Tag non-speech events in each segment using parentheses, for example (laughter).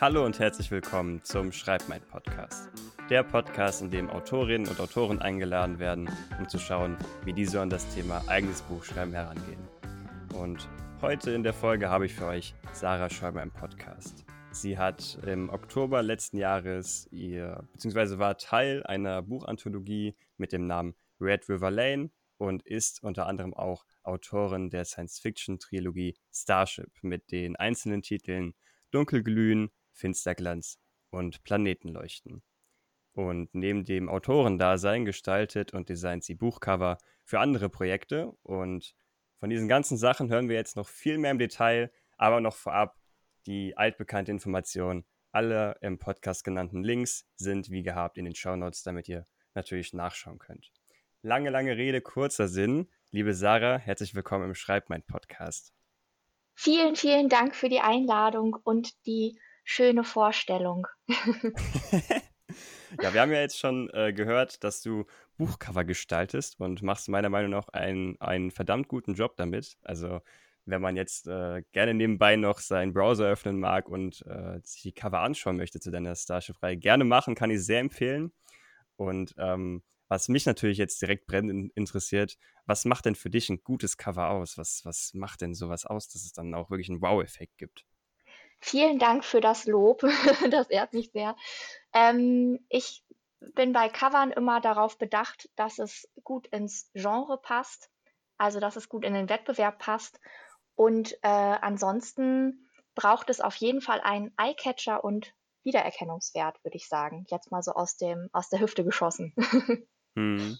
Hallo und herzlich willkommen zum Schreib mein Podcast. Der Podcast, in dem Autorinnen und Autoren eingeladen werden, um zu schauen, wie diese an das Thema eigenes Buchschreiben herangehen. Und heute in der Folge habe ich für euch Sarah Schäumer im Podcast. Sie hat im Oktober letzten Jahres ihr, beziehungsweise war Teil einer Buchanthologie mit dem Namen Red River Lane und ist unter anderem auch Autorin der Science-Fiction-Trilogie Starship mit den einzelnen Titeln Dunkelglühen, Finsterglanz und Planetenleuchten. Und neben dem Autorendasein gestaltet und designt sie Buchcover für andere Projekte. Und von diesen ganzen Sachen hören wir jetzt noch viel mehr im Detail, aber noch vorab die altbekannte Information. Alle im Podcast genannten Links sind wie gehabt in den Shownotes, damit ihr natürlich nachschauen könnt. Lange, lange Rede, kurzer Sinn. Liebe Sarah, herzlich willkommen im Schreib mein Podcast. Vielen, vielen Dank für die Einladung und die schöne Vorstellung. (laughs) ja, wir haben ja jetzt schon äh, gehört, dass du Buchcover gestaltest und machst meiner Meinung nach einen, einen verdammt guten Job damit. Also wenn man jetzt äh, gerne nebenbei noch seinen Browser öffnen mag und äh, sich die Cover anschauen möchte zu deiner Starship-Reihe, gerne machen, kann ich sehr empfehlen. Und ähm, was mich natürlich jetzt direkt brennend interessiert, was macht denn für dich ein gutes Cover aus? Was, was macht denn sowas aus, dass es dann auch wirklich einen Wow-Effekt gibt? Vielen Dank für das Lob. (laughs) das ehrt mich sehr. Ähm, ich bin bei Covern immer darauf bedacht, dass es gut ins Genre passt, also dass es gut in den Wettbewerb passt. Und äh, ansonsten braucht es auf jeden Fall einen Eyecatcher und Wiedererkennungswert, würde ich sagen. Jetzt mal so aus, dem, aus der Hüfte geschossen. (laughs) hm.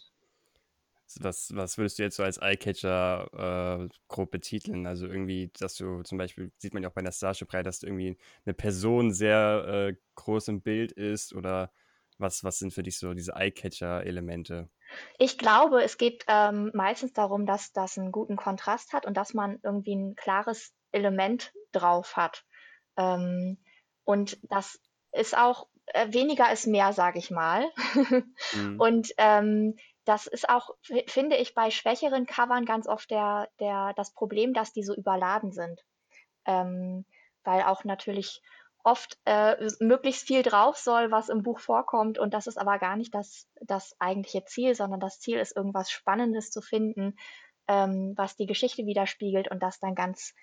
Was, was würdest du jetzt so als Eyecatcher äh, grob betiteln? Also irgendwie, dass du zum Beispiel, sieht man ja auch bei der Starship-Reihe, dass du irgendwie eine Person sehr äh, groß im Bild ist oder was, was sind für dich so diese Eyecatcher-Elemente? Ich glaube, es geht ähm, meistens darum, dass das einen guten Kontrast hat und dass man irgendwie ein klares Element drauf hat. Ähm, und das ist auch äh, weniger ist mehr, sage ich mal. (laughs) mhm. Und ähm, das ist auch, finde ich, bei schwächeren Covern ganz oft der, der, das Problem, dass die so überladen sind. Ähm, weil auch natürlich oft äh, möglichst viel drauf soll, was im Buch vorkommt. Und das ist aber gar nicht das, das eigentliche Ziel, sondern das Ziel ist, irgendwas Spannendes zu finden, ähm, was die Geschichte widerspiegelt und das dann ganz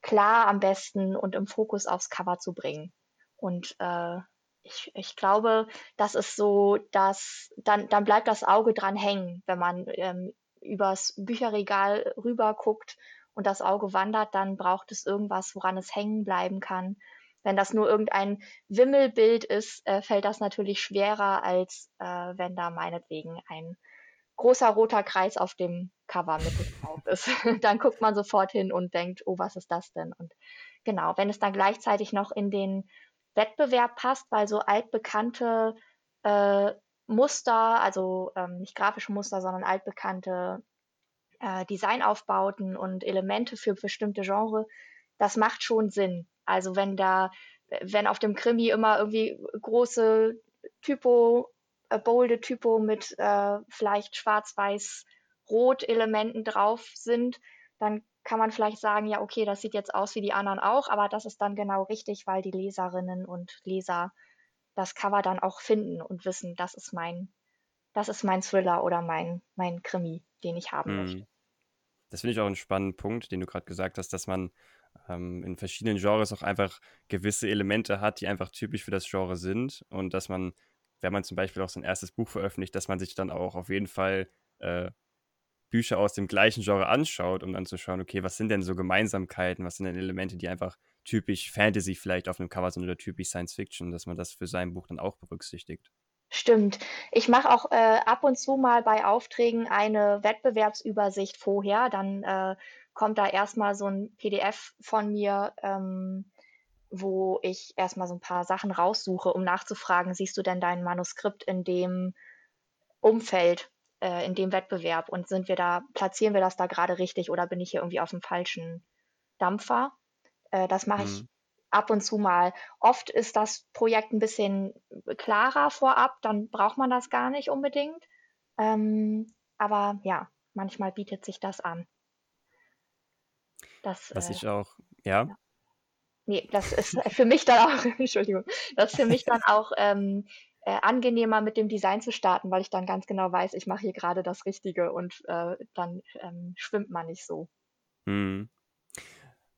klar am besten und im Fokus aufs Cover zu bringen. Und äh, ich, ich glaube, das ist so, dass dann, dann bleibt das Auge dran hängen, wenn man ähm, übers Bücherregal rüber guckt und das Auge wandert, dann braucht es irgendwas, woran es hängen bleiben kann. Wenn das nur irgendein Wimmelbild ist, äh, fällt das natürlich schwerer, als äh, wenn da meinetwegen ein großer roter Kreis auf dem Cover mit drauf ist. (laughs) dann guckt man sofort hin und denkt, oh, was ist das denn? Und genau, wenn es dann gleichzeitig noch in den Wettbewerb passt, weil so altbekannte äh, Muster, also ähm, nicht grafische Muster, sondern altbekannte äh, Designaufbauten und Elemente für bestimmte Genre, das macht schon Sinn. Also wenn da, wenn auf dem Krimi immer irgendwie große Typo, äh, bolde Typo mit äh, vielleicht schwarz-weiß-rot-Elementen drauf sind, dann kann man vielleicht sagen, ja, okay, das sieht jetzt aus wie die anderen auch, aber das ist dann genau richtig, weil die Leserinnen und Leser das Cover dann auch finden und wissen, das ist mein, das ist mein Thriller oder mein, mein Krimi, den ich haben hm. möchte. Das finde ich auch einen spannenden Punkt, den du gerade gesagt hast, dass man ähm, in verschiedenen Genres auch einfach gewisse Elemente hat, die einfach typisch für das Genre sind und dass man, wenn man zum Beispiel auch sein erstes Buch veröffentlicht, dass man sich dann auch auf jeden Fall äh, Bücher aus dem gleichen Genre anschaut, um dann zu schauen, okay, was sind denn so Gemeinsamkeiten, was sind denn Elemente, die einfach typisch Fantasy vielleicht auf einem Cover sind oder typisch Science Fiction, dass man das für sein Buch dann auch berücksichtigt. Stimmt. Ich mache auch äh, ab und zu mal bei Aufträgen eine Wettbewerbsübersicht vorher. Dann äh, kommt da erstmal so ein PDF von mir, ähm, wo ich erstmal so ein paar Sachen raussuche, um nachzufragen, siehst du denn dein Manuskript in dem Umfeld? Äh, in dem Wettbewerb und sind wir da, platzieren wir das da gerade richtig oder bin ich hier irgendwie auf dem falschen Dampfer? Äh, das mache ich mhm. ab und zu mal. Oft ist das Projekt ein bisschen klarer vorab, dann braucht man das gar nicht unbedingt. Ähm, aber ja, manchmal bietet sich das an. Das, Was äh, ich auch, ja. ja. nee, das ist für mich dann auch, (laughs) Entschuldigung, das ist für mich dann auch ähm, äh, angenehmer mit dem Design zu starten, weil ich dann ganz genau weiß, ich mache hier gerade das Richtige und äh, dann ähm, schwimmt man nicht so. Hm.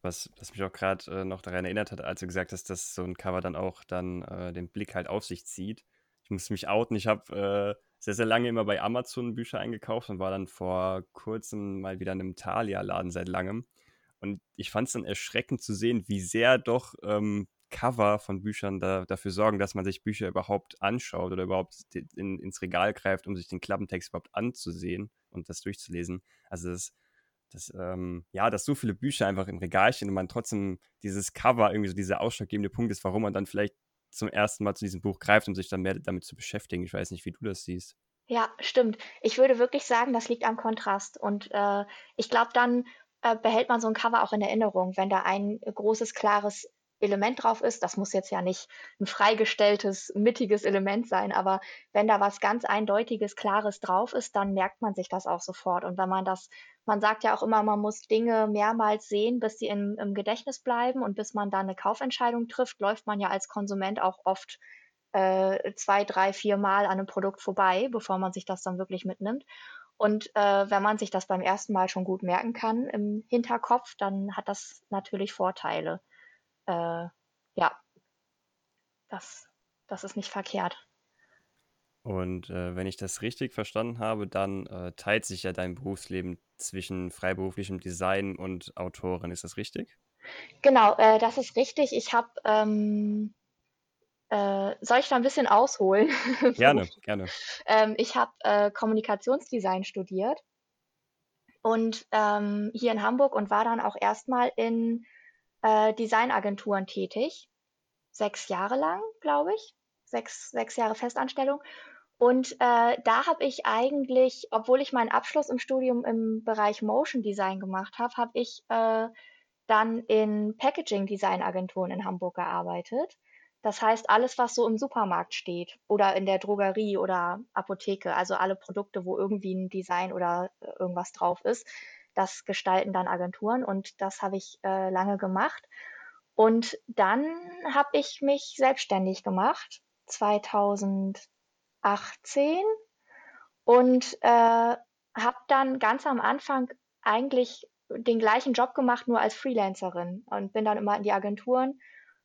Was, was mich auch gerade äh, noch daran erinnert hat, als du gesagt hast, dass so ein Cover dann auch dann äh, den Blick halt auf sich zieht. Ich muss mich outen. Ich habe äh, sehr, sehr lange immer bei Amazon Bücher eingekauft und war dann vor kurzem mal wieder in einem Thalia-Laden seit langem. Und ich fand es dann erschreckend zu sehen, wie sehr doch ähm, Cover von Büchern da, dafür sorgen, dass man sich Bücher überhaupt anschaut oder überhaupt in, ins Regal greift, um sich den Klappentext überhaupt anzusehen und das durchzulesen. Also das, das ähm, ja, dass so viele Bücher einfach im Regal stehen und man trotzdem dieses Cover irgendwie so dieser ausschlaggebende Punkt ist, warum man dann vielleicht zum ersten Mal zu diesem Buch greift, um sich dann mehr damit zu beschäftigen. Ich weiß nicht, wie du das siehst. Ja, stimmt. Ich würde wirklich sagen, das liegt am Kontrast. Und äh, ich glaube, dann äh, behält man so ein Cover auch in Erinnerung, wenn da ein großes, klares Element drauf ist. Das muss jetzt ja nicht ein freigestelltes, mittiges Element sein, aber wenn da was ganz eindeutiges, klares drauf ist, dann merkt man sich das auch sofort. Und wenn man das, man sagt ja auch immer, man muss Dinge mehrmals sehen, bis sie im, im Gedächtnis bleiben und bis man dann eine Kaufentscheidung trifft, läuft man ja als Konsument auch oft äh, zwei, drei, vier Mal an einem Produkt vorbei, bevor man sich das dann wirklich mitnimmt. Und äh, wenn man sich das beim ersten Mal schon gut merken kann im Hinterkopf, dann hat das natürlich Vorteile äh, ja, das, das ist nicht verkehrt. Und äh, wenn ich das richtig verstanden habe, dann äh, teilt sich ja dein Berufsleben zwischen freiberuflichem Design und Autorin. Ist das richtig? Genau, äh, das ist richtig. Ich habe, ähm, äh, soll ich da ein bisschen ausholen? (laughs) Gerne, gerne. Ähm, ich habe äh, Kommunikationsdesign studiert und ähm, hier in Hamburg und war dann auch erstmal in äh, Designagenturen tätig. Sechs Jahre lang, glaube ich. Sechs, sechs Jahre Festanstellung. Und äh, da habe ich eigentlich, obwohl ich meinen Abschluss im Studium im Bereich Motion Design gemacht habe, habe ich äh, dann in Packaging Design Agenturen in Hamburg gearbeitet. Das heißt, alles, was so im Supermarkt steht oder in der Drogerie oder Apotheke, also alle Produkte, wo irgendwie ein Design oder äh, irgendwas drauf ist, das gestalten dann Agenturen und das habe ich äh, lange gemacht. Und dann habe ich mich selbstständig gemacht, 2018 und äh, habe dann ganz am Anfang eigentlich den gleichen Job gemacht, nur als Freelancerin und bin dann immer in die Agenturen,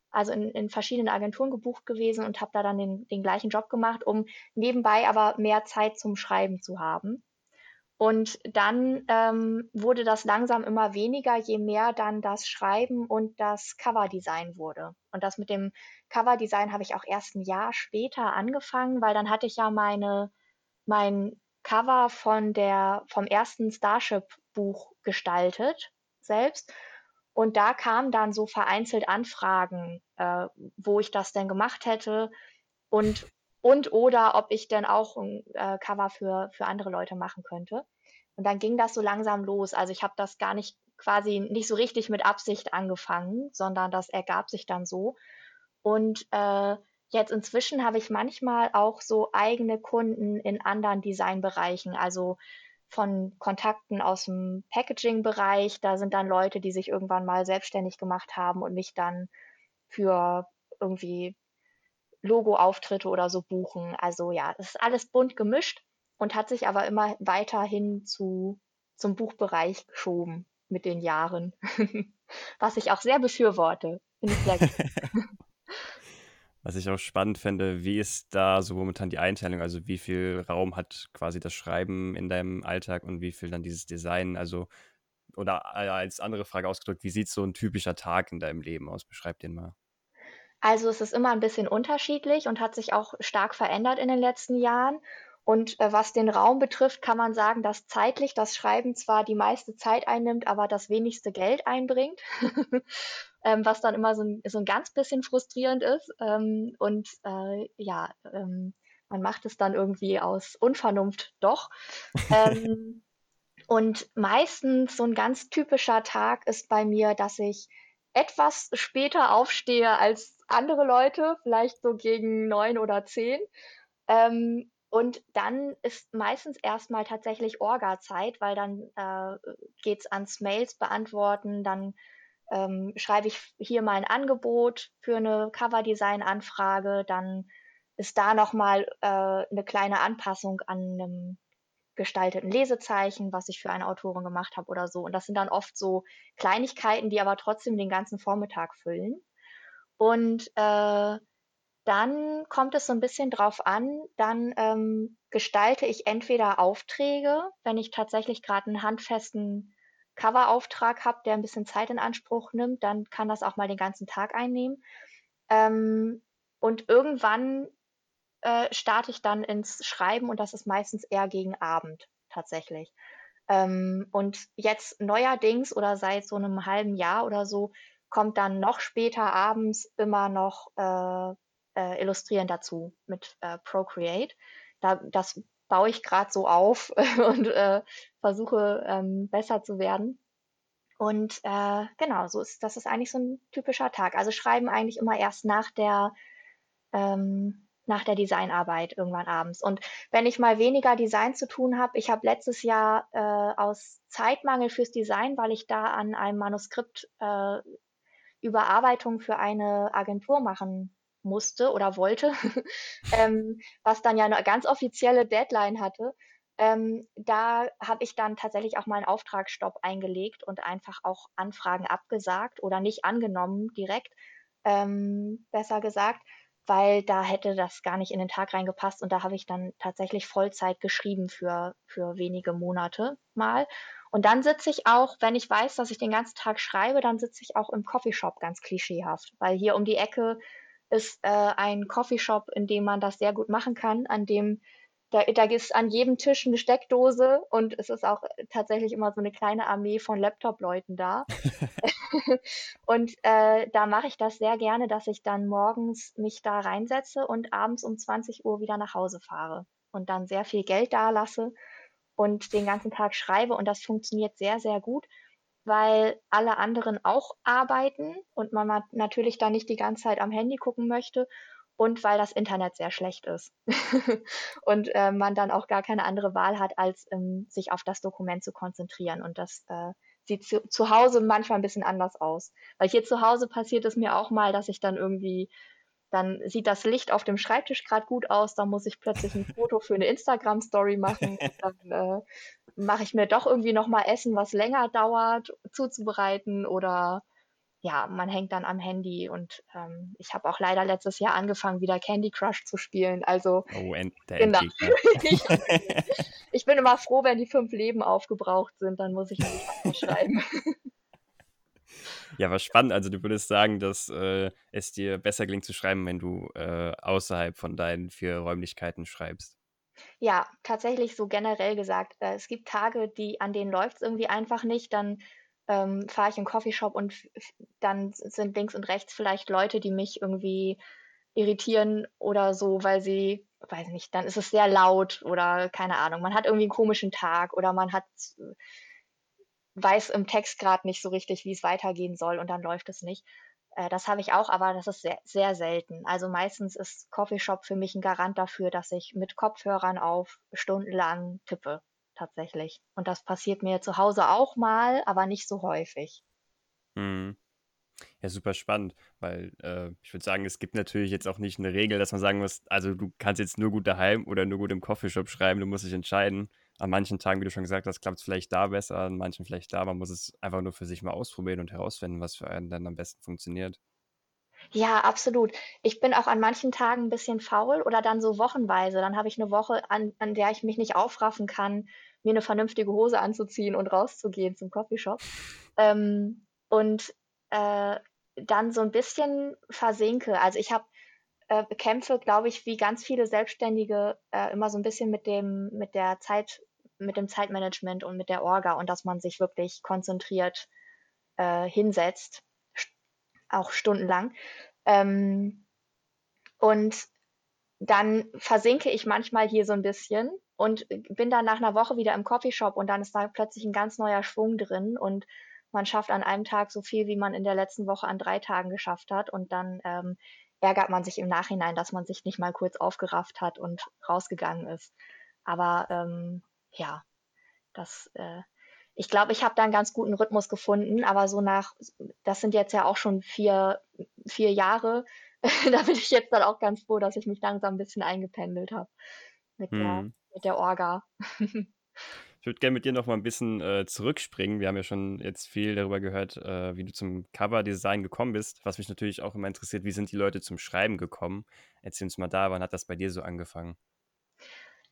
also in, in verschiedenen Agenturen gebucht gewesen und habe da dann den, den gleichen Job gemacht, um nebenbei aber mehr Zeit zum Schreiben zu haben. Und dann ähm, wurde das langsam immer weniger, je mehr dann das Schreiben und das Coverdesign wurde. Und das mit dem Coverdesign habe ich auch erst ein Jahr später angefangen, weil dann hatte ich ja meine, mein Cover von der, vom ersten Starship-Buch gestaltet selbst. Und da kamen dann so vereinzelt Anfragen, äh, wo ich das denn gemacht hätte. Und und oder ob ich denn auch ein äh, Cover für, für andere Leute machen könnte. Und dann ging das so langsam los. Also ich habe das gar nicht quasi nicht so richtig mit Absicht angefangen, sondern das ergab sich dann so. Und äh, jetzt inzwischen habe ich manchmal auch so eigene Kunden in anderen Designbereichen, also von Kontakten aus dem Packaging-Bereich. Da sind dann Leute, die sich irgendwann mal selbstständig gemacht haben und mich dann für irgendwie Logo-Auftritte oder so buchen. Also ja, es ist alles bunt gemischt und hat sich aber immer weiterhin zu, zum Buchbereich geschoben mit den Jahren. (laughs) Was ich auch sehr befürworte. (laughs) Was ich auch spannend finde, wie ist da so momentan die Einteilung? Also wie viel Raum hat quasi das Schreiben in deinem Alltag und wie viel dann dieses Design? Also, oder als andere Frage ausgedrückt, wie sieht so ein typischer Tag in deinem Leben aus? Beschreib den mal. Also es ist immer ein bisschen unterschiedlich und hat sich auch stark verändert in den letzten Jahren. Und äh, was den Raum betrifft, kann man sagen, dass zeitlich das Schreiben zwar die meiste Zeit einnimmt, aber das wenigste Geld einbringt, (laughs) ähm, was dann immer so ein, so ein ganz bisschen frustrierend ist. Ähm, und äh, ja, ähm, man macht es dann irgendwie aus Unvernunft doch. (laughs) Ähm, und meistens so ein ganz typischer Tag ist bei mir, dass ich etwas später aufstehe als andere Leute, vielleicht so gegen neun oder zehn. Ähm, und dann ist meistens erstmal tatsächlich Orga-Zeit, weil dann äh, geht es ans Mails beantworten, dann ähm, schreibe ich hier mal ein Angebot für eine Coverdesign-Anfrage, dann ist da nochmal äh, eine kleine Anpassung an einem gestalteten Lesezeichen, was ich für eine Autorin gemacht habe oder so. Und das sind dann oft so Kleinigkeiten, die aber trotzdem den ganzen Vormittag füllen. Und äh, dann kommt es so ein bisschen drauf an, dann ähm, gestalte ich entweder Aufträge, wenn ich tatsächlich gerade einen handfesten Coverauftrag habe, der ein bisschen Zeit in Anspruch nimmt, dann kann das auch mal den ganzen Tag einnehmen. Ähm, und irgendwann äh, starte ich dann ins Schreiben und das ist meistens eher gegen Abend tatsächlich. Ähm, und jetzt neuerdings oder seit so einem halben Jahr oder so kommt dann noch später abends immer noch äh, äh, Illustrieren dazu mit äh, Procreate. Da, das baue ich gerade so auf (laughs) und äh, versuche ähm, besser zu werden. Und äh, genau, so ist das ist eigentlich so ein typischer Tag. Also schreiben eigentlich immer erst nach der ähm, nach der Designarbeit irgendwann abends. Und wenn ich mal weniger Design zu tun habe, ich habe letztes Jahr äh, aus Zeitmangel fürs Design, weil ich da an einem Manuskript äh, Überarbeitung für eine Agentur machen musste oder wollte, (laughs) ähm, was dann ja eine ganz offizielle Deadline hatte, ähm, da habe ich dann tatsächlich auch mal einen Auftragsstopp eingelegt und einfach auch Anfragen abgesagt oder nicht angenommen direkt, ähm, besser gesagt, weil da hätte das gar nicht in den Tag reingepasst und da habe ich dann tatsächlich Vollzeit geschrieben für, für wenige Monate mal. Und dann sitze ich auch, wenn ich weiß, dass ich den ganzen Tag schreibe, dann sitze ich auch im Coffeeshop ganz klischeehaft, weil hier um die Ecke ist äh, ein Coffeeshop, in dem man das sehr gut machen kann, an dem da, da ist an jedem Tisch eine Steckdose und es ist auch tatsächlich immer so eine kleine Armee von Laptop-Leuten da. (laughs) und äh, da mache ich das sehr gerne, dass ich dann morgens mich da reinsetze und abends um 20 Uhr wieder nach Hause fahre und dann sehr viel Geld da lasse und den ganzen Tag schreibe und das funktioniert sehr, sehr gut weil alle anderen auch arbeiten und man natürlich da nicht die ganze Zeit am Handy gucken möchte und weil das Internet sehr schlecht ist (laughs) und äh, man dann auch gar keine andere Wahl hat, als ähm, sich auf das Dokument zu konzentrieren. Und das äh, sieht zu, zu Hause manchmal ein bisschen anders aus. Weil hier zu Hause passiert es mir auch mal, dass ich dann irgendwie dann sieht das Licht auf dem Schreibtisch gerade gut aus, dann muss ich plötzlich ein Foto für eine Instagram-Story machen. dann äh, mache ich mir doch irgendwie nochmal Essen, was länger dauert, zuzubereiten oder ja, man hängt dann am Handy und ähm, ich habe auch leider letztes Jahr angefangen, wieder Candy Crush zu spielen. Also oh, end, genau. (laughs) ich, ich, bin immer froh, wenn die fünf Leben aufgebraucht sind, dann muss ich nicht (laughs) schreiben. Ja, was spannend. Also du würdest sagen, dass äh, es dir besser gelingt zu schreiben, wenn du äh, außerhalb von deinen vier Räumlichkeiten schreibst. Ja, tatsächlich so generell gesagt. Äh, es gibt Tage, die, an denen läuft es irgendwie einfach nicht. Dann ähm, fahre ich in einen Coffeeshop und dann sind links und rechts vielleicht Leute, die mich irgendwie irritieren oder so, weil sie, weiß nicht, dann ist es sehr laut oder keine Ahnung, man hat irgendwie einen komischen Tag oder man hat weiß im Text gerade nicht so richtig, wie es weitergehen soll und dann läuft es nicht. Äh, das habe ich auch, aber das ist sehr, sehr selten. Also meistens ist Coffeeshop für mich ein Garant dafür, dass ich mit Kopfhörern auf stundenlang tippe, tatsächlich. Und das passiert mir zu Hause auch mal, aber nicht so häufig. Hm. Ja, super spannend, weil äh, ich würde sagen, es gibt natürlich jetzt auch nicht eine Regel, dass man sagen muss, also du kannst jetzt nur gut daheim oder nur gut im Coffeeshop schreiben, du musst dich entscheiden an manchen Tagen, wie du schon gesagt hast, klappt es vielleicht da besser, an manchen vielleicht da. Man muss es einfach nur für sich mal ausprobieren und herausfinden, was für einen dann am besten funktioniert. Ja, absolut. Ich bin auch an manchen Tagen ein bisschen faul oder dann so wochenweise. Dann habe ich eine Woche, an, an der ich mich nicht aufraffen kann, mir eine vernünftige Hose anzuziehen und rauszugehen zum Coffeeshop. Ähm, und äh, dann so ein bisschen versinke. Also ich habe äh, kämpfe, glaube ich, wie ganz viele Selbstständige äh, immer so ein bisschen mit dem, mit der Zeit, mit dem Zeitmanagement und mit der Orga und dass man sich wirklich konzentriert äh, hinsetzt, auch stundenlang. Ähm, und dann versinke ich manchmal hier so ein bisschen und bin dann nach einer Woche wieder im Coffeeshop und dann ist da plötzlich ein ganz neuer Schwung drin und man schafft an einem Tag so viel, wie man in der letzten Woche an drei Tagen geschafft hat und dann ähm, ärgert man sich im Nachhinein, dass man sich nicht mal kurz aufgerafft hat und rausgegangen ist. Aber ähm, ja, das äh, ich glaube, ich habe da einen ganz guten Rhythmus gefunden, aber so nach, das sind jetzt ja auch schon vier, vier Jahre, (laughs) da bin ich jetzt dann auch ganz froh, dass ich mich langsam ein bisschen eingependelt habe mit, hm. der, mit der Orga. (laughs) Ich würde gerne mit dir noch mal ein bisschen äh, zurückspringen. Wir haben ja schon jetzt viel darüber gehört, äh, wie du zum Coverdesign gekommen bist. Was mich natürlich auch immer interessiert, wie sind die Leute zum Schreiben gekommen? Erzähl uns mal da, wann hat das bei dir so angefangen?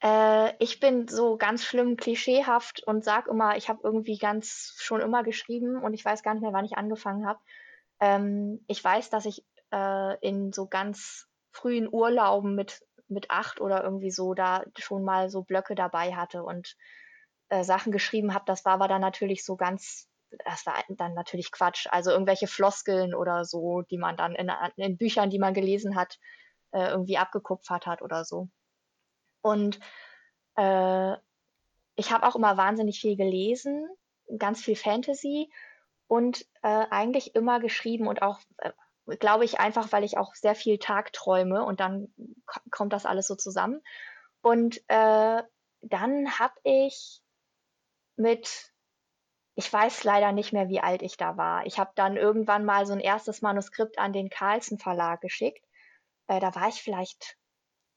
Äh, ich bin so ganz schlimm klischeehaft und sag immer, ich habe irgendwie ganz schon immer geschrieben und ich weiß gar nicht mehr, wann ich angefangen habe. Ähm, ich weiß, dass ich äh, in so ganz frühen Urlauben mit, mit acht oder irgendwie so da schon mal so Blöcke dabei hatte und äh, Sachen geschrieben habe. Das war aber dann natürlich so ganz, das war dann natürlich Quatsch. Also irgendwelche Floskeln oder so, die man dann in, in Büchern, die man gelesen hat, äh, irgendwie abgekupfert hat oder so. Und äh, ich habe auch immer wahnsinnig viel gelesen, ganz viel Fantasy und äh, eigentlich immer geschrieben und auch, äh, glaube ich, einfach, weil ich auch sehr viel Tagträume und dann kommt das alles so zusammen. Und äh, dann habe ich mit, ich weiß leider nicht mehr, wie alt ich da war. Ich habe dann irgendwann mal so ein erstes Manuskript an den Carlsen Verlag geschickt. Äh, da war ich vielleicht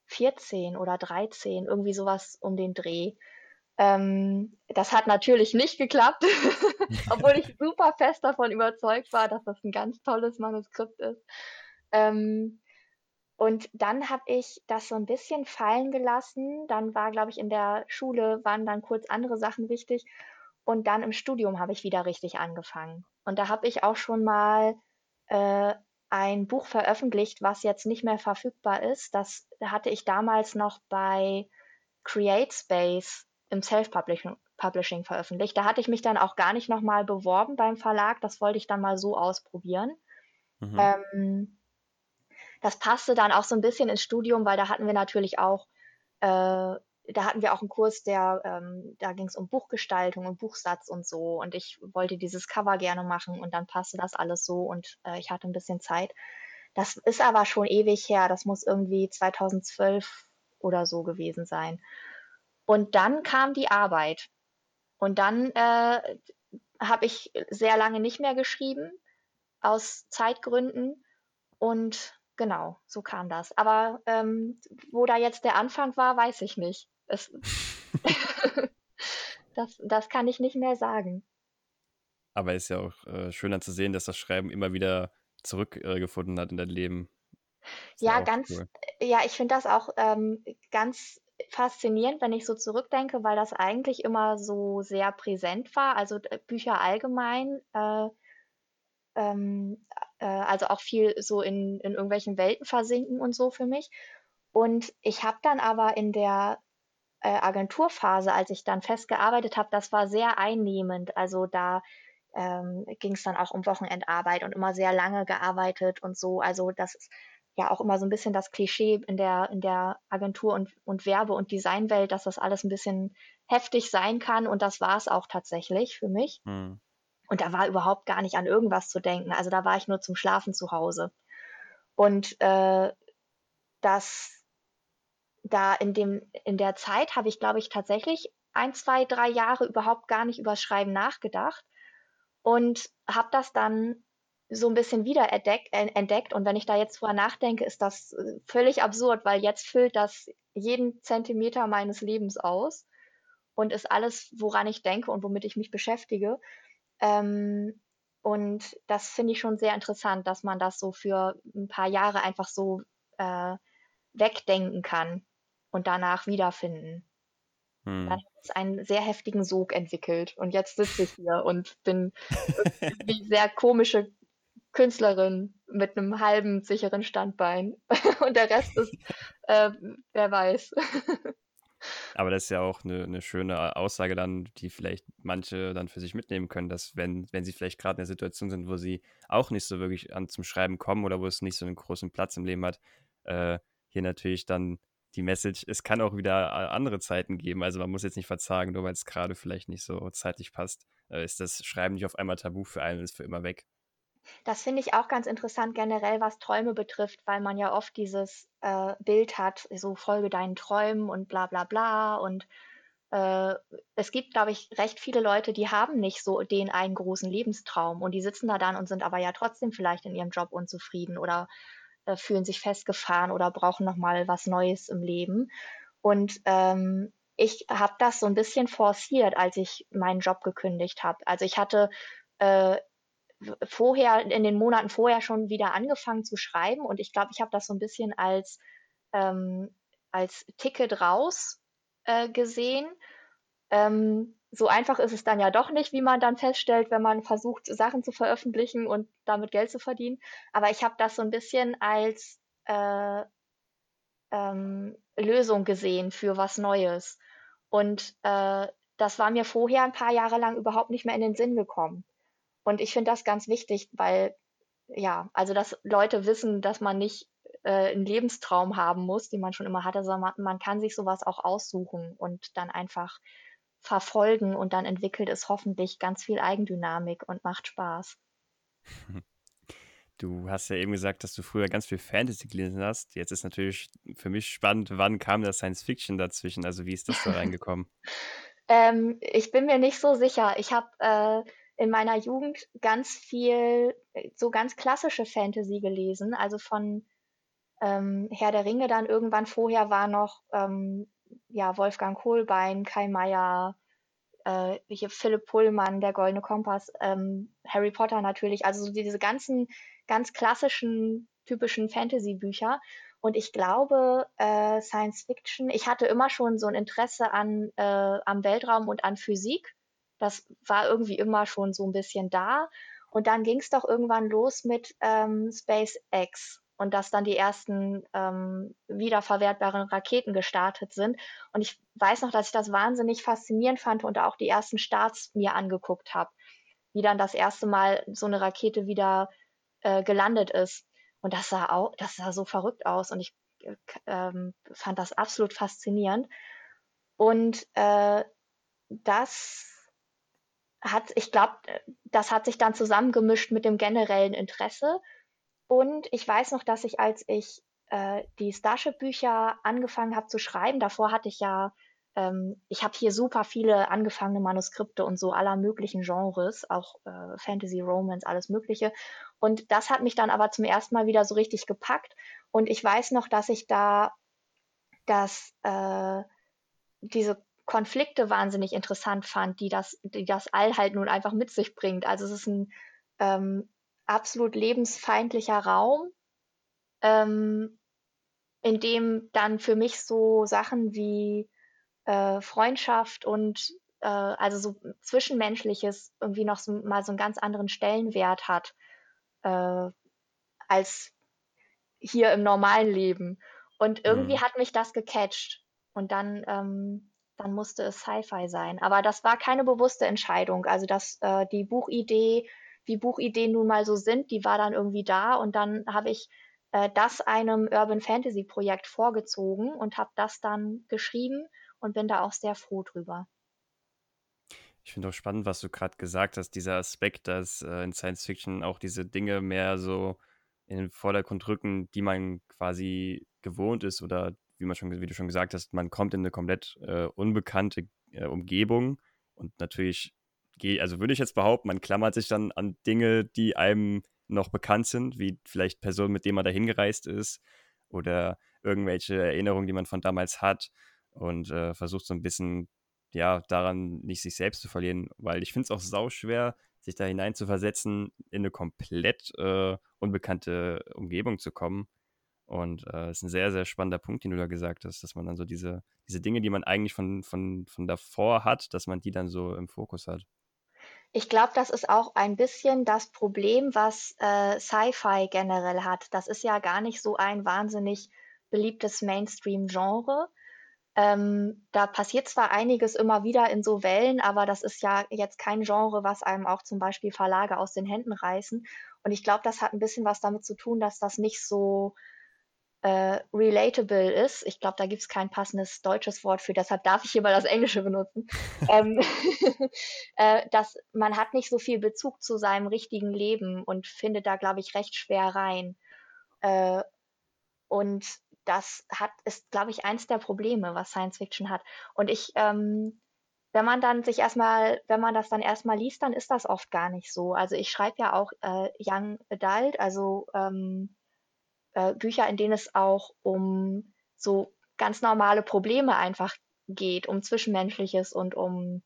14 oder 13, irgendwie sowas um den Dreh. Ähm, das hat natürlich nicht geklappt, (laughs) obwohl ich super fest davon überzeugt war, dass das ein ganz tolles Manuskript ist. Ähm, und dann habe ich das so ein bisschen fallen gelassen. Dann war, glaube ich, in der Schule waren dann kurz andere Sachen wichtig. Und dann im Studium habe ich wieder richtig angefangen. Und da habe ich auch schon mal äh, ein Buch veröffentlicht, was jetzt nicht mehr verfügbar ist. Das hatte ich damals noch bei CreateSpace im Self-Publishing veröffentlicht. Da hatte ich mich dann auch gar nicht nochmal beworben beim Verlag. Das wollte ich dann mal so ausprobieren. Mhm. Ähm, das passte dann auch so ein bisschen ins Studium, weil da hatten wir natürlich auch äh, da hatten wir auch einen Kurs, der, ähm, da ging es um Buchgestaltung und Buchsatz und so. Und ich wollte dieses Cover gerne machen und dann passte das alles so und äh, ich hatte ein bisschen Zeit. Das ist aber schon ewig her. Das muss irgendwie 2012 oder so gewesen sein. Und dann kam die Arbeit. Und dann äh, habe ich sehr lange nicht mehr geschrieben, aus Zeitgründen. Und genau, so kam das. Aber ähm, wo da jetzt der Anfang war, weiß ich nicht. Es, (laughs) das, das kann ich nicht mehr sagen. Aber es ist ja auch äh, schöner zu sehen, dass das Schreiben immer wieder zurückgefunden äh, hat in dein Leben. Ist ja, ganz, cool. ja, ich finde das auch ähm, ganz faszinierend, wenn ich so zurückdenke, weil das eigentlich immer so sehr präsent war. Also äh, Bücher allgemein, äh, ähm, äh, also auch viel so in, in irgendwelchen Welten versinken und so für mich. Und ich habe dann aber in der äh, Agenturphase, als ich dann festgearbeitet habe, das war sehr einnehmend. Also da ähm, ging es dann auch um Wochenendarbeit und immer sehr lange gearbeitet und so. Also das ist ja auch immer so ein bisschen das Klischee in der, in der Agentur- und, und Werbe- und Designwelt, dass das alles ein bisschen heftig sein kann. Und das war es auch tatsächlich für mich. Hm. Und da war überhaupt gar nicht an irgendwas zu denken. Also da war ich nur zum Schlafen zu Hause. Und äh, das da in dem, in der Zeit habe ich, glaube ich, tatsächlich ein, zwei, drei Jahre überhaupt gar nicht übers Schreiben nachgedacht und habe das dann so ein bisschen wieder entdeckt, entdeckt. Und wenn ich da jetzt drüber nachdenke, ist das äh, völlig absurd, weil jetzt füllt das jeden Zentimeter meines Lebens aus und ist alles, woran ich denke und womit ich mich beschäftige. Ähm, und das finde ich schon sehr interessant, dass man das so für ein paar Jahre einfach so äh, wegdenken kann und danach wiederfinden. Hm. Dann hat es einen sehr heftigen Sog entwickelt. Und jetzt sitze ich hier und bin wie (laughs) sehr komische Künstlerin mit einem halben sicheren Standbein. (laughs) und der Rest ist, äh, wer weiß. (laughs) Aber das ist ja auch eine, eine, schöne Aussage dann, die vielleicht manche dann für sich mitnehmen können, dass wenn, wenn sie vielleicht gerade in der Situation sind, wo sie auch nicht so wirklich an zum Schreiben kommen oder wo es nicht so einen großen Platz im Leben hat, äh, hier natürlich dann die Message, es kann auch wieder äh, andere Zeiten geben. Also man muss jetzt nicht verzagen, nur weil es gerade vielleicht nicht so zeitlich passt, äh, ist das Schreiben nicht auf einmal tabu für einen und ist für immer weg. Das finde ich auch ganz interessant generell, was Träume betrifft, weil man ja oft dieses äh, Bild hat, so folge deinen Träumen und bla bla bla und äh, es gibt, glaube ich, recht viele Leute, die haben nicht so den einen großen Lebenstraum und die sitzen da dann und sind aber ja trotzdem vielleicht in ihrem Job unzufrieden oder äh, fühlen sich festgefahren oder brauchen nochmal was Neues im Leben. Und ähm, ich habe das so ein bisschen forciert, als ich meinen Job gekündigt habe. Also ich hatte äh, vorher, in den Monaten vorher schon wieder angefangen zu schreiben und ich glaube, ich habe das so ein bisschen als, ähm, als Ticket raus äh, gesehen. Ähm, so einfach ist es dann ja doch nicht, wie man dann feststellt, wenn man versucht, Sachen zu veröffentlichen und damit Geld zu verdienen. Aber ich habe das so ein bisschen als äh, ähm, Lösung gesehen für was Neues. Und äh, das war mir vorher ein paar Jahre lang überhaupt nicht mehr in den Sinn gekommen. Und ich finde das ganz wichtig, weil ja, also dass Leute wissen, dass man nicht äh, einen Lebenstraum haben muss, den man schon immer hatte, sondern man, man kann sich sowas auch aussuchen und dann einfach verfolgen und dann entwickelt es hoffentlich ganz viel Eigendynamik und macht Spaß. Du hast ja eben gesagt, dass du früher ganz viel Fantasy gelesen hast. Jetzt ist natürlich für mich spannend, wann kam das Science Fiction dazwischen? Also wie ist das da (laughs) reingekommen? ähm, ich bin mir nicht so sicher. Ich habe äh, in meiner Jugend ganz viel, so ganz klassische Fantasy gelesen. Also von ähm, Herr der Ringe dann irgendwann vorher war noch ähm, ja, Wolfgang Kohlbein, Kai Meier, äh, Philipp Pullmann, der Goldene Kompass, ähm, Harry Potter natürlich, also so diese ganzen ganz klassischen, typischen Fantasy-Bücher. Und ich glaube, äh, Science Fiction, ich hatte immer schon so ein Interesse an, äh, am Weltraum und an Physik. Das war irgendwie immer schon so ein bisschen da. Und dann ging es doch irgendwann los mit ähm, SpaceX und dass dann die ersten ähm, wiederverwertbaren Raketen gestartet sind. Und ich weiß noch, dass ich das wahnsinnig faszinierend fand und auch die ersten Starts mir angeguckt habe, wie dann das erste Mal so eine Rakete wieder äh, gelandet ist. Und das sah auch, das sah so verrückt aus und ich äh, ähm, fand das absolut faszinierend. Und äh, das hat, ich glaube, das hat sich dann zusammengemischt mit dem generellen Interesse. Und ich weiß noch, dass ich, als ich äh, die Starship-Bücher angefangen habe zu schreiben, davor hatte ich ja ähm, ich habe hier super viele angefangene Manuskripte und so aller möglichen Genres, auch äh, Fantasy, Romance, alles Mögliche. Und das hat mich dann aber zum ersten Mal wieder so richtig gepackt. Und ich weiß noch, dass ich da dass äh, diese Konflikte wahnsinnig interessant fand, die das, die das All halt nun einfach mit sich bringt. Also es ist ein ähm, absolut lebensfeindlicher Raum, ähm, in dem dann für mich so Sachen wie äh, Freundschaft und äh, also so Zwischenmenschliches irgendwie noch so, mal so einen ganz anderen Stellenwert hat äh, als hier im normalen Leben. Und irgendwie mhm. hat mich das gecatcht. Und dann, ähm, dann musste es Sci-Fi sein. Aber das war keine bewusste Entscheidung. Also dass äh, die Buchidee, wie Buchideen nun mal so sind, die war dann irgendwie da. Und dann habe ich äh, das einem Urban Fantasy Projekt vorgezogen und habe das dann geschrieben und bin da auch sehr froh drüber. Ich finde auch spannend, was du gerade gesagt hast, dieser Aspekt, dass äh, in Science Fiction auch diese Dinge mehr so in den Vordergrund rücken, die man quasi gewohnt ist oder wie man schon, wie du schon gesagt hast, man kommt in eine komplett äh, unbekannte äh, Umgebung und natürlich, also würde ich jetzt behaupten, man klammert sich dann an Dinge, die einem noch bekannt sind, wie vielleicht Personen, mit denen man da hingereist ist oder irgendwelche Erinnerungen, die man von damals hat und äh, versucht so ein bisschen, ja, daran nicht sich selbst zu verlieren, weil ich finde es auch sauschwer, sich da hinein zu versetzen, in eine komplett äh, unbekannte Umgebung zu kommen. Und äh, ist ein sehr, sehr spannender Punkt, den du da gesagt hast, dass man dann so diese, diese Dinge, die man eigentlich von, von, von davor hat, dass man die dann so im Fokus hat. Ich glaube, das ist auch ein bisschen das Problem, was äh, Sci-Fi generell hat. Das ist ja gar nicht so ein wahnsinnig beliebtes Mainstream-Genre. Ähm, da passiert zwar einiges immer wieder in so Wellen, aber das ist ja jetzt kein Genre, was einem auch zum Beispiel Verlage aus den Händen reißen. Und ich glaube, das hat ein bisschen was damit zu tun, dass das nicht so äh, relatable ist. Ich glaube, da gibt es kein passendes deutsches Wort für, deshalb darf ich hier mal das Englische benutzen. (laughs) ähm, (laughs) äh, dass man hat nicht so viel Bezug zu seinem richtigen Leben und findet da, glaube ich, recht schwer rein. Äh, und das hat, ist, glaube ich, eins der Probleme, was Science Fiction hat. Und ich, ähm, wenn man dann sich erstmal, wenn man das dann erstmal liest, dann ist das oft gar nicht so. Also ich schreibe ja auch äh, Young Adult, also ähm, äh, Bücher, in denen es auch um so ganz normale Probleme einfach geht, um Zwischenmenschliches und um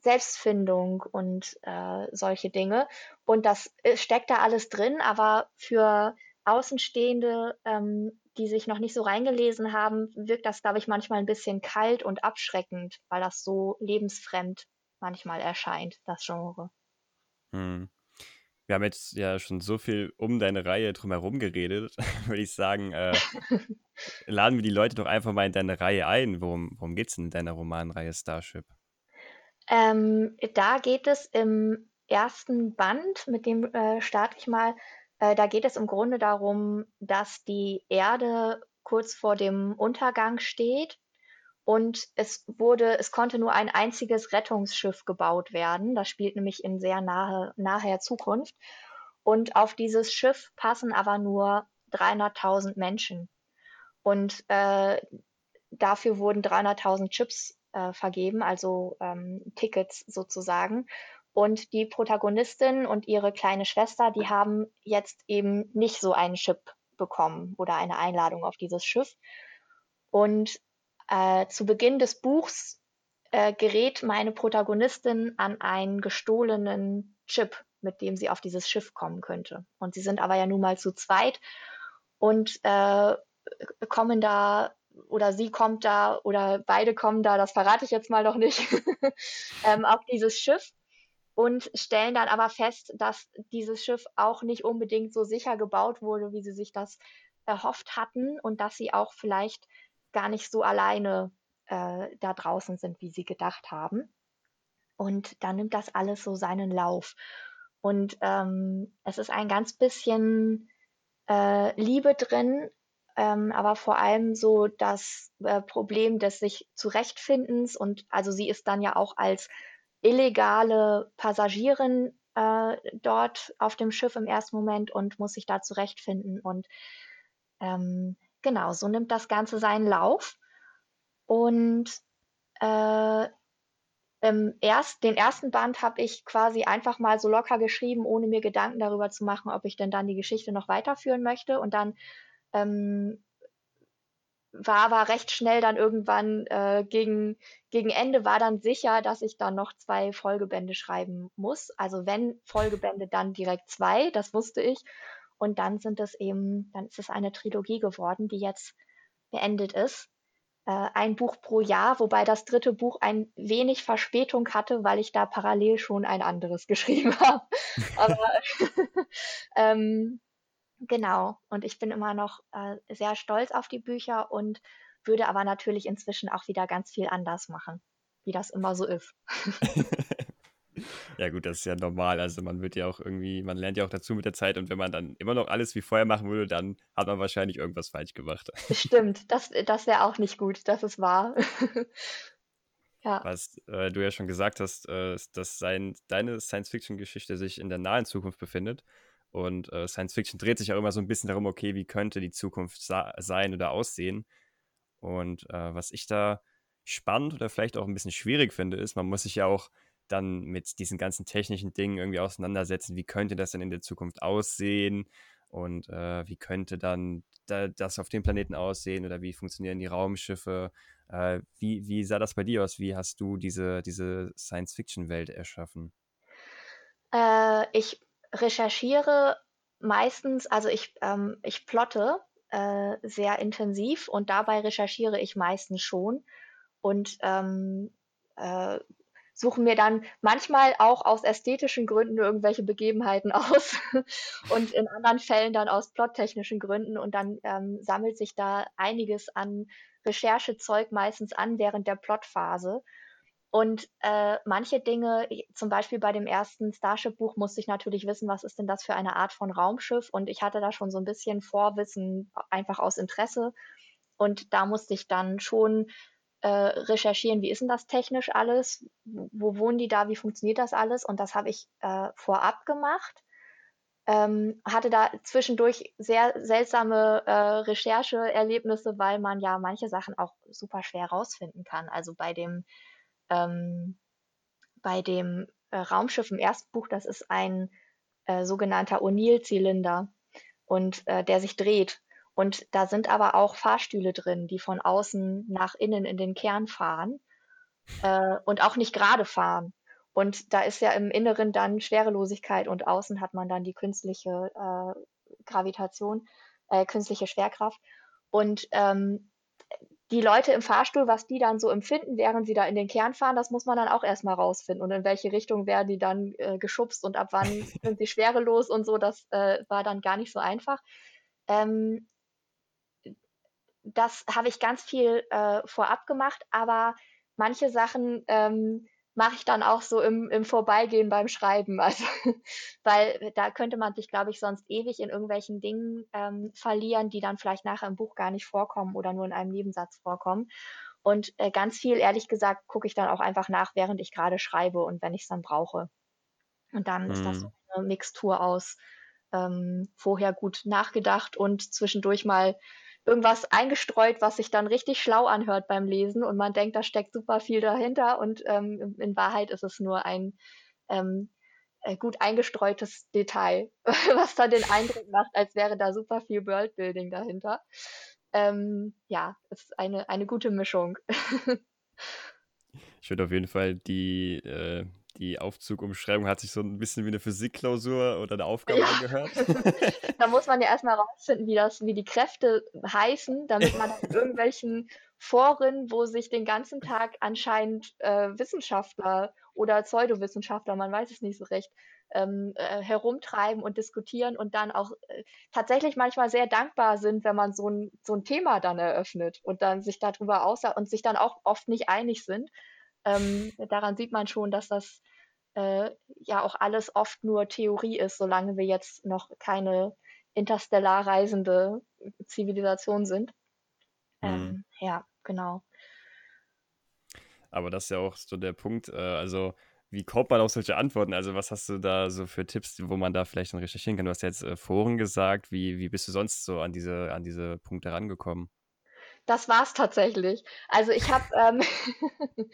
Selbstfindung und äh, solche Dinge. Und das äh, steckt da alles drin, aber für Außenstehende, ähm, die sich noch nicht so reingelesen haben, wirkt das, glaube ich, manchmal ein bisschen kalt und abschreckend, weil das so lebensfremd manchmal erscheint, das Genre. Hm. Wir haben jetzt ja schon so viel um deine Reihe drumherum geredet, (laughs) würde ich sagen, äh, (laughs) laden wir die Leute doch einfach mal in deine Reihe ein. Worum, worum geht es in deiner Romanreihe Starship? Ähm, da geht es im ersten Band, mit dem äh, starte ich mal, äh, da geht es im Grunde darum, dass die Erde kurz vor dem Untergang steht und es wurde, es konnte nur ein einziges Rettungsschiff gebaut werden. Das spielt nämlich in sehr nahe, naher Zukunft. Und auf dieses Schiff passen aber nur 300.000 Menschen. Und äh, dafür wurden 300.000 Chips äh, vergeben, also ähm, Tickets sozusagen. Und die Protagonistin und ihre kleine Schwester, die haben jetzt eben nicht so einen Chip bekommen oder eine Einladung auf dieses Schiff. Und äh, zu Beginn des Buchs äh, gerät meine Protagonistin an einen gestohlenen Chip, mit dem sie auf dieses Schiff kommen könnte. Und sie sind aber ja nun mal zu zweit und äh, kommen da oder sie kommt da oder beide kommen da, das verrate ich jetzt mal noch nicht, (laughs) ähm, auf dieses Schiff und stellen dann aber fest, dass dieses Schiff auch nicht unbedingt so sicher gebaut wurde, wie sie sich das erhofft hatten und dass sie auch vielleicht gar nicht so alleine äh, da draußen sind, wie sie gedacht haben. Und dann nimmt das alles so seinen Lauf. Und ähm, es ist ein ganz bisschen äh, Liebe drin, ähm, aber vor allem so das äh, Problem des sich Zurechtfindens und also sie ist dann ja auch als illegale Passagierin äh, dort auf dem Schiff im ersten Moment und muss sich da zurechtfinden und ähm, genau, so nimmt das Ganze seinen Lauf und äh, erst, den ersten Band habe ich quasi einfach mal so locker geschrieben, ohne mir Gedanken darüber zu machen, ob ich denn dann die Geschichte noch weiterführen möchte. Und dann ähm, war aber recht schnell dann irgendwann äh, gegen, gegen Ende war dann sicher, dass ich dann noch zwei Folgebände schreiben muss. Also wenn Folgebände, dann direkt zwei, das wusste ich. Und dann sind es eben, dann ist es eine Trilogie geworden, die jetzt beendet ist. Äh, ein Buch pro Jahr, wobei das dritte Buch ein wenig Verspätung hatte, weil ich da parallel schon ein anderes (laughs) geschrieben habe. Aber (laughs) ähm, Genau. Und ich bin immer noch äh, sehr stolz auf die Bücher und würde aber natürlich inzwischen auch wieder ganz viel anders machen, wie das immer so ist. (laughs) ja, gut, das ist ja normal. Also man wird ja auch irgendwie, man lernt ja auch dazu mit der Zeit und wenn man dann immer noch alles wie vorher machen würde, dann hat man wahrscheinlich irgendwas falsch gemacht. Stimmt, das, das wäre auch nicht gut, das ist wahr. (laughs) ja. Was äh, du ja schon gesagt hast, äh, dass sein, deine Science-Fiction-Geschichte sich in der nahen Zukunft befindet. Und äh, Science Fiction dreht sich auch immer so ein bisschen darum, okay, wie könnte die Zukunft sein oder aussehen. Und äh, was ich da spannend oder vielleicht auch ein bisschen schwierig finde, ist, man muss sich ja auch dann mit diesen ganzen technischen Dingen irgendwie auseinandersetzen. Wie könnte das denn in der Zukunft aussehen? Und äh, wie könnte dann da, das auf dem Planeten aussehen? Oder wie funktionieren die Raumschiffe? Äh, wie, wie sah das bei dir aus? Wie hast du diese, diese Science-Fiction-Welt erschaffen? Äh, ich recherchiere meistens, also ich, ähm, ich plotte äh, sehr intensiv und dabei recherchiere ich meistens schon und ähm, äh, suche mir dann manchmal auch aus ästhetischen Gründen irgendwelche Begebenheiten (laughs) aus und in anderen Fällen dann aus plottechnischen Gründen und dann ähm, sammelt sich da einiges an Recherchezeug meistens an während der Plotphase und äh, manche Dinge, zum Beispiel bei dem ersten Starship-Buch, musste ich natürlich wissen, was ist denn das für eine Art von Raumschiff? Und ich hatte da schon so ein bisschen Vorwissen, einfach aus Interesse. Und da musste ich dann schon äh, recherchieren, wie ist denn das technisch alles? Wo wohnen die da? Wie funktioniert das alles? Und das habe ich äh, vorab gemacht. ähm, hatte da zwischendurch sehr seltsame äh, Rechercheerlebnisse, weil man ja manche Sachen auch super schwer rausfinden kann. Also bei dem, ähm, bei dem äh, Raumschiff im ersten Buch, das ist ein äh, sogenannter O'Neill-Zylinder und äh, der sich dreht. Und da sind aber auch Fahrstühle drin, die von außen nach innen in den Kern fahren äh, und auch nicht gerade fahren. Und da ist ja im Inneren dann Schwerelosigkeit und außen hat man dann die künstliche äh, Gravitation, äh, künstliche Schwerkraft. Und ähm, die Leute im Fahrstuhl, was die dann so empfinden, während sie da in den Kern fahren, das muss man dann auch erstmal rausfinden. Und in welche Richtung werden die dann äh, geschubst und ab wann (laughs) sind sie schwerelos und so, das äh, war dann gar nicht so einfach. Ähm, das habe ich ganz viel äh, vorab gemacht, aber manche Sachen ähm, mache ich dann auch so im, im Vorbeigehen beim Schreiben. (laughs) Also, weil da könnte man sich, glaube ich, sonst ewig in irgendwelchen Dingen ähm, verlieren, die dann vielleicht nachher im Buch gar nicht vorkommen oder nur in einem Nebensatz vorkommen. Und äh, ganz viel, ehrlich gesagt, gucke ich dann auch einfach nach, während ich gerade schreibe und wenn ich es dann brauche. Und dann mhm. ist das so mhm. eine Mixtur aus ähm, vorher gut nachgedacht und zwischendurch mal irgendwas eingestreut, was sich dann richtig schlau anhört beim Lesen und man denkt, da steckt super viel dahinter und ähm, in Wahrheit ist es nur ein ähm, äh, gut eingestreutes Detail, (laughs) was dann den Eindruck macht, als wäre da super viel Worldbuilding dahinter. Ähm, ja, ist eine, eine gute Mischung. (laughs) ich würde auf jeden Fall die äh, die Aufzugumschreibung hat sich so ein bisschen wie eine Physikklausur oder eine Aufgabe ja. angehört. (laughs) da muss man ja erstmal rausfinden, wie das, wie die Kräfte heißen, damit man in (laughs) irgendwelchen Foren, wo sich den ganzen Tag anscheinend äh, Wissenschaftler oder Pseudowissenschaftler, man weiß es nicht so recht, ähm, äh, herumtreiben und diskutieren und dann auch äh, tatsächlich manchmal sehr dankbar sind, wenn man so ein, so ein Thema dann eröffnet und dann sich darüber aussagt und sich dann auch oft nicht einig sind. Ähm, daran sieht man schon, dass das äh, ja auch alles oft nur Theorie ist, solange wir jetzt noch keine interstellar reisende Zivilisation sind. Ähm, mhm. Ja, genau. Aber das ist ja auch so der Punkt. Äh, also, wie kommt man auf solche Antworten? Also, was hast du da so für Tipps, wo man da vielleicht dann recherchieren kann? Du hast ja jetzt äh, Foren gesagt. Wie, wie bist du sonst so an diese, an diese Punkte rangekommen? Das war's tatsächlich. Also, ich habe, (laughs) ähm, (laughs)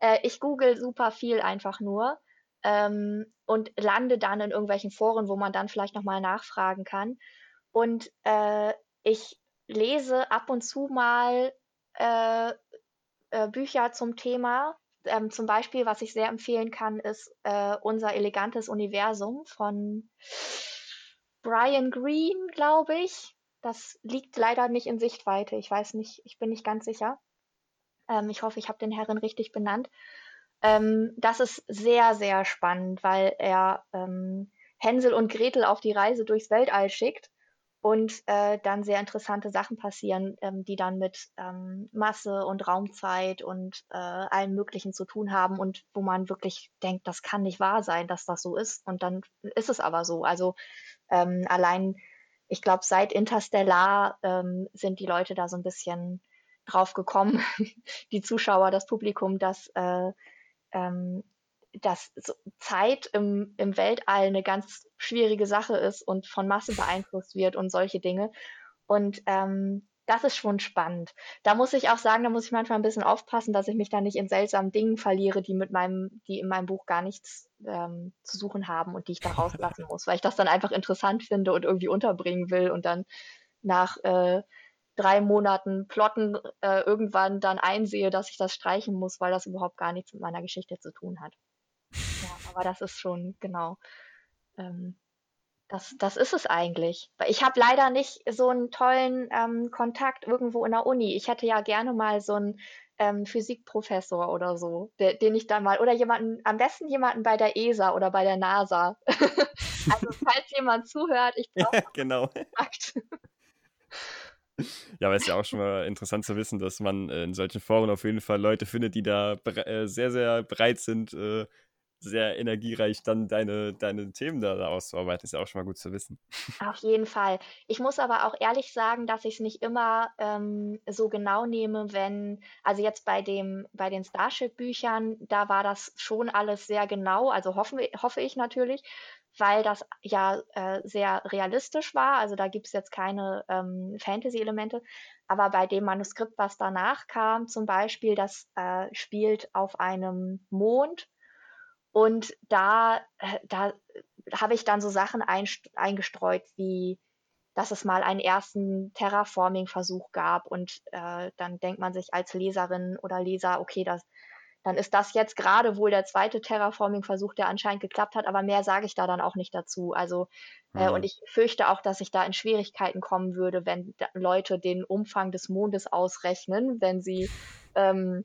äh, ich google super viel einfach nur ähm, und lande dann in irgendwelchen Foren, wo man dann vielleicht nochmal nachfragen kann. Und äh, ich lese ab und zu mal äh, äh, Bücher zum Thema. Ähm, zum Beispiel, was ich sehr empfehlen kann, ist äh, Unser elegantes Universum von Brian Green, glaube ich. Das liegt leider nicht in Sichtweite. Ich weiß nicht, ich bin nicht ganz sicher. Ähm, ich hoffe, ich habe den Herren richtig benannt. Ähm, das ist sehr, sehr spannend, weil er ähm, Hänsel und Gretel auf die Reise durchs Weltall schickt und äh, dann sehr interessante Sachen passieren, ähm, die dann mit ähm, Masse und Raumzeit und äh, allem Möglichen zu tun haben und wo man wirklich denkt, das kann nicht wahr sein, dass das so ist. Und dann ist es aber so. Also ähm, allein, ich glaube, seit Interstellar ähm, sind die Leute da so ein bisschen drauf gekommen, (laughs) die Zuschauer, das Publikum, dass äh, ähm, dass Zeit im, im Weltall eine ganz schwierige Sache ist und von Masse beeinflusst wird und solche Dinge. Und ähm, das ist schon spannend. Da muss ich auch sagen, da muss ich manchmal ein bisschen aufpassen, dass ich mich da nicht in seltsamen Dingen verliere, die mit meinem, die in meinem Buch gar nichts ähm, zu suchen haben und die ich da (laughs) rauslassen muss, weil ich das dann einfach interessant finde und irgendwie unterbringen will und dann nach äh, drei Monaten Plotten äh, irgendwann dann einsehe, dass ich das streichen muss, weil das überhaupt gar nichts mit meiner Geschichte zu tun hat. Ja, aber das ist schon, genau. Ähm, das, das ist es eigentlich. Ich habe leider nicht so einen tollen ähm, Kontakt irgendwo in der Uni. Ich hätte ja gerne mal so einen ähm, Physikprofessor oder so, der, den ich dann mal, oder jemanden, am besten jemanden bei der ESA oder bei der NASA. (laughs) also falls jemand zuhört, ich brauche (laughs) genau. Kontakt. (laughs) Ja, aber es ist ja auch schon mal interessant zu wissen, dass man in solchen Foren auf jeden Fall Leute findet, die da äh, sehr, sehr bereit sind, äh, sehr energiereich, dann deine, deine Themen da, auszuarbeiten. Ist ja auch schon mal gut zu wissen. Auf jeden Fall. Ich muss aber auch ehrlich sagen, dass ich es nicht immer ähm, so genau nehme, wenn, also jetzt bei dem, bei den Starship-Büchern, da war das schon alles sehr genau, also hoffen, hoffe ich natürlich, weil das ja äh, sehr realistisch war. Also da gibt es jetzt keine ähm, Fantasy-Elemente. Aber bei dem Manuskript, was danach kam, zum Beispiel, das äh, spielt auf einem Mond. Und da, äh, da habe ich dann so Sachen eingestreut, wie dass es mal einen ersten Terraforming-Versuch gab. Und äh, dann denkt man sich als Leserin oder Leser, okay, das, dann ist das jetzt gerade wohl der zweite Terraforming-Versuch, der anscheinend geklappt hat, aber mehr sage ich da dann auch nicht dazu. Also, äh, mhm. und ich fürchte auch, dass ich da in Schwierigkeiten kommen würde, wenn Leute den Umfang des Mondes ausrechnen, wenn sie ähm,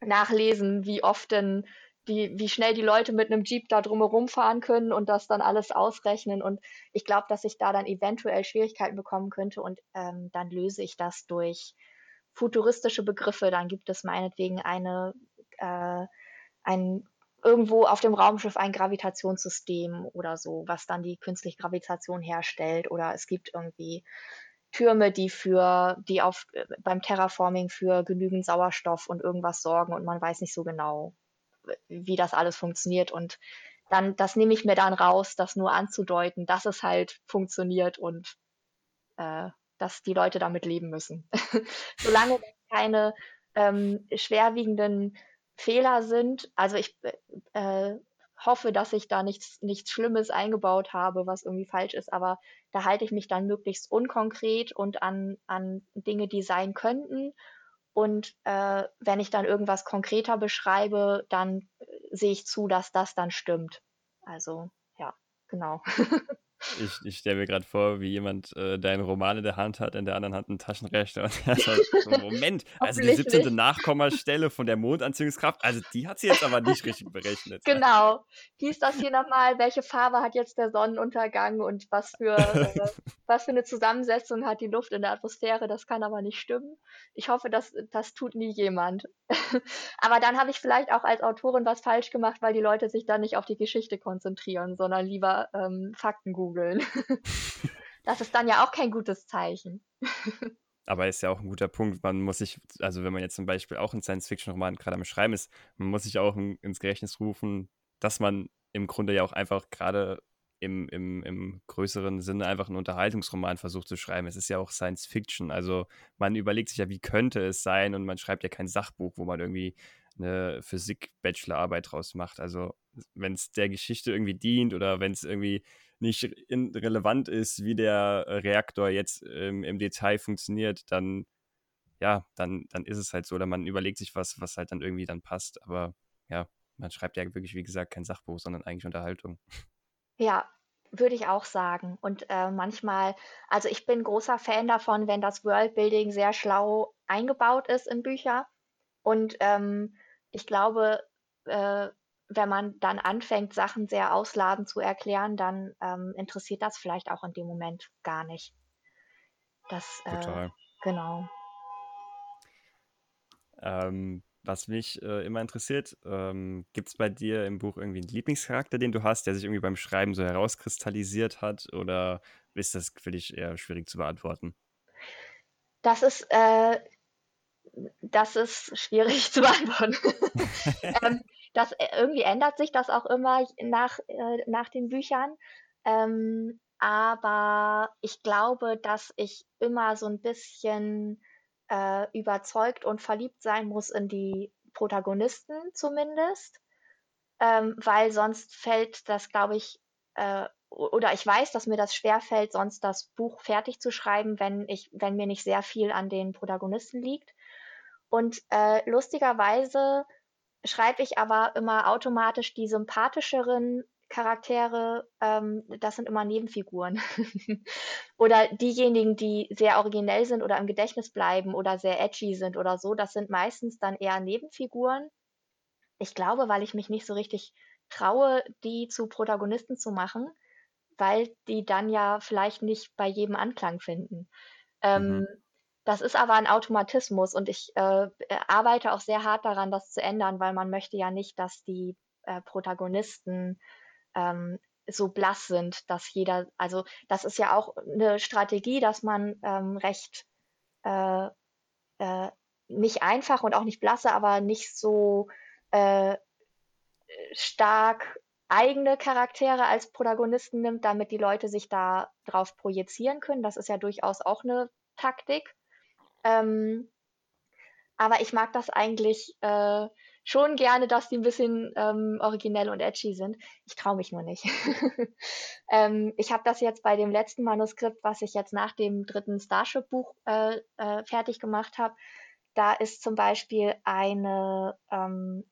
nachlesen, wie oft denn die, wie schnell die Leute mit einem Jeep da drumherum fahren können und das dann alles ausrechnen. Und ich glaube, dass ich da dann eventuell Schwierigkeiten bekommen könnte und ähm, dann löse ich das durch futuristische Begriffe. Dann gibt es meinetwegen eine äh, ein irgendwo auf dem Raumschiff ein Gravitationssystem oder so, was dann die künstliche Gravitation herstellt. Oder es gibt irgendwie Türme, die für, die auf beim Terraforming für genügend Sauerstoff und irgendwas sorgen und man weiß nicht so genau, wie das alles funktioniert. Und dann, das nehme ich mir dann raus, das nur anzudeuten, dass es halt funktioniert und äh, dass die Leute damit leben müssen. (laughs) Solange keine ähm, schwerwiegenden Fehler sind. Also ich äh, hoffe, dass ich da nichts, nichts Schlimmes eingebaut habe, was irgendwie falsch ist, aber da halte ich mich dann möglichst unkonkret und an, an Dinge, die sein könnten. Und äh, wenn ich dann irgendwas konkreter beschreibe, dann äh, sehe ich zu, dass das dann stimmt. Also ja, genau. (laughs) Ich, ich stelle mir gerade vor, wie jemand äh, deinen Roman in der Hand hat, in der anderen Hand einen Taschenrechner und er hat halt (laughs) so, Moment, also die 17. Nachkommastelle von der Mondanziehungskraft, also die hat sie jetzt aber nicht richtig berechnet. Genau. Wie ist das hier nochmal? Welche Farbe hat jetzt der Sonnenuntergang und was für, äh, was für eine Zusammensetzung hat die Luft in der Atmosphäre? Das kann aber nicht stimmen. Ich hoffe, das, das tut nie jemand. (laughs) aber dann habe ich vielleicht auch als Autorin was falsch gemacht, weil die Leute sich dann nicht auf die Geschichte konzentrieren, sondern lieber ähm, Fakten googeln googeln. (laughs) das ist dann ja auch kein gutes Zeichen. Aber ist ja auch ein guter Punkt. Man muss sich, also wenn man jetzt zum Beispiel auch einen Science-Fiction-Roman gerade am Schreiben ist, man muss sich auch ins Gedächtnis rufen, dass man im Grunde ja auch einfach gerade im, im, im größeren Sinne einfach einen Unterhaltungsroman versucht zu schreiben. Es ist ja auch Science Fiction. Also man überlegt sich ja, wie könnte es sein und man schreibt ja kein Sachbuch, wo man irgendwie eine Physik-Bachelorarbeit draus macht. Also wenn es der Geschichte irgendwie dient oder wenn es irgendwie nicht relevant ist, wie der Reaktor jetzt ähm, im Detail funktioniert, dann ja, dann, dann ist es halt so. Oder man überlegt sich was, was halt dann irgendwie dann passt. Aber ja, man schreibt ja wirklich, wie gesagt, kein Sachbuch, sondern eigentlich Unterhaltung. Ja, würde ich auch sagen. Und äh, manchmal, also ich bin großer Fan davon, wenn das Worldbuilding sehr schlau eingebaut ist in Bücher. Und ähm, ich glaube, äh, wenn man dann anfängt, Sachen sehr ausladend zu erklären, dann ähm, interessiert das vielleicht auch in dem Moment gar nicht. Das, äh, Total. Genau. Ähm, was mich äh, immer interessiert, ähm, gibt es bei dir im Buch irgendwie einen Lieblingscharakter, den du hast, der sich irgendwie beim Schreiben so herauskristallisiert hat? Oder ist das für dich eher schwierig zu beantworten? Das ist, äh, das ist schwierig (laughs) zu beantworten. (laughs) ähm, das äh, irgendwie ändert sich das auch immer nach, äh, nach den Büchern. Ähm, aber ich glaube, dass ich immer so ein bisschen äh, überzeugt und verliebt sein muss in die Protagonisten zumindest, ähm, weil sonst fällt das, glaube ich, äh, oder ich weiß, dass mir das schwer fällt, sonst das Buch fertig zu schreiben, wenn ich, wenn mir nicht sehr viel an den Protagonisten liegt. Und äh, lustigerweise schreibe ich aber immer automatisch die sympathischeren Charaktere, ähm, das sind immer Nebenfiguren. (laughs) oder diejenigen, die sehr originell sind oder im Gedächtnis bleiben oder sehr edgy sind oder so, das sind meistens dann eher Nebenfiguren. Ich glaube, weil ich mich nicht so richtig traue, die zu Protagonisten zu machen, weil die dann ja vielleicht nicht bei jedem Anklang finden. Ähm, mhm. Das ist aber ein Automatismus und ich äh, arbeite auch sehr hart daran, das zu ändern, weil man möchte ja nicht, dass die äh, Protagonisten ähm, so blass sind, dass jeder, also das ist ja auch eine Strategie, dass man ähm, recht äh, äh, nicht einfach und auch nicht blasse, aber nicht so äh, stark eigene Charaktere als Protagonisten nimmt, damit die Leute sich da drauf projizieren können. Das ist ja durchaus auch eine Taktik. Ähm, aber ich mag das eigentlich äh, schon gerne, dass die ein bisschen ähm, originell und edgy sind. Ich traue mich nur nicht. (laughs) ähm, ich habe das jetzt bei dem letzten Manuskript, was ich jetzt nach dem dritten Starship-Buch äh, äh, fertig gemacht habe. Da ist zum Beispiel eine ähm,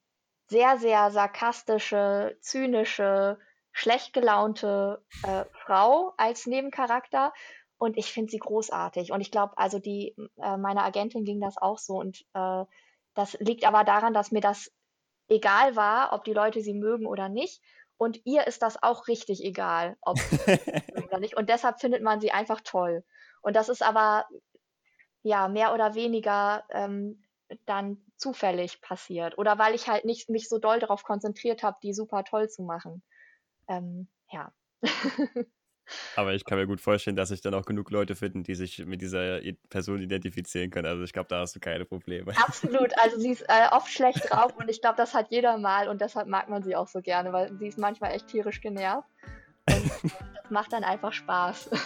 sehr, sehr sarkastische, zynische, schlecht gelaunte äh, Frau als Nebencharakter. Und ich finde sie großartig. Und ich glaube, also die, äh, meiner Agentin ging das auch so. Und äh, das liegt aber daran, dass mir das egal war, ob die Leute sie mögen oder nicht. Und ihr ist das auch richtig egal, ob (laughs) oder nicht. Und deshalb findet man sie einfach toll. Und das ist aber ja mehr oder weniger ähm, dann zufällig passiert oder weil ich halt nicht mich so doll darauf konzentriert habe, die super toll zu machen. Ähm, ja. (laughs) Aber ich kann mir gut vorstellen, dass sich dann auch genug Leute finden, die sich mit dieser Person identifizieren können. Also ich glaube, da hast du keine Probleme. Absolut. Also sie ist äh, oft schlecht drauf und ich glaube, das hat jeder mal und deshalb mag man sie auch so gerne, weil sie ist manchmal echt tierisch genervt. Und (laughs) das macht dann einfach Spaß. (laughs)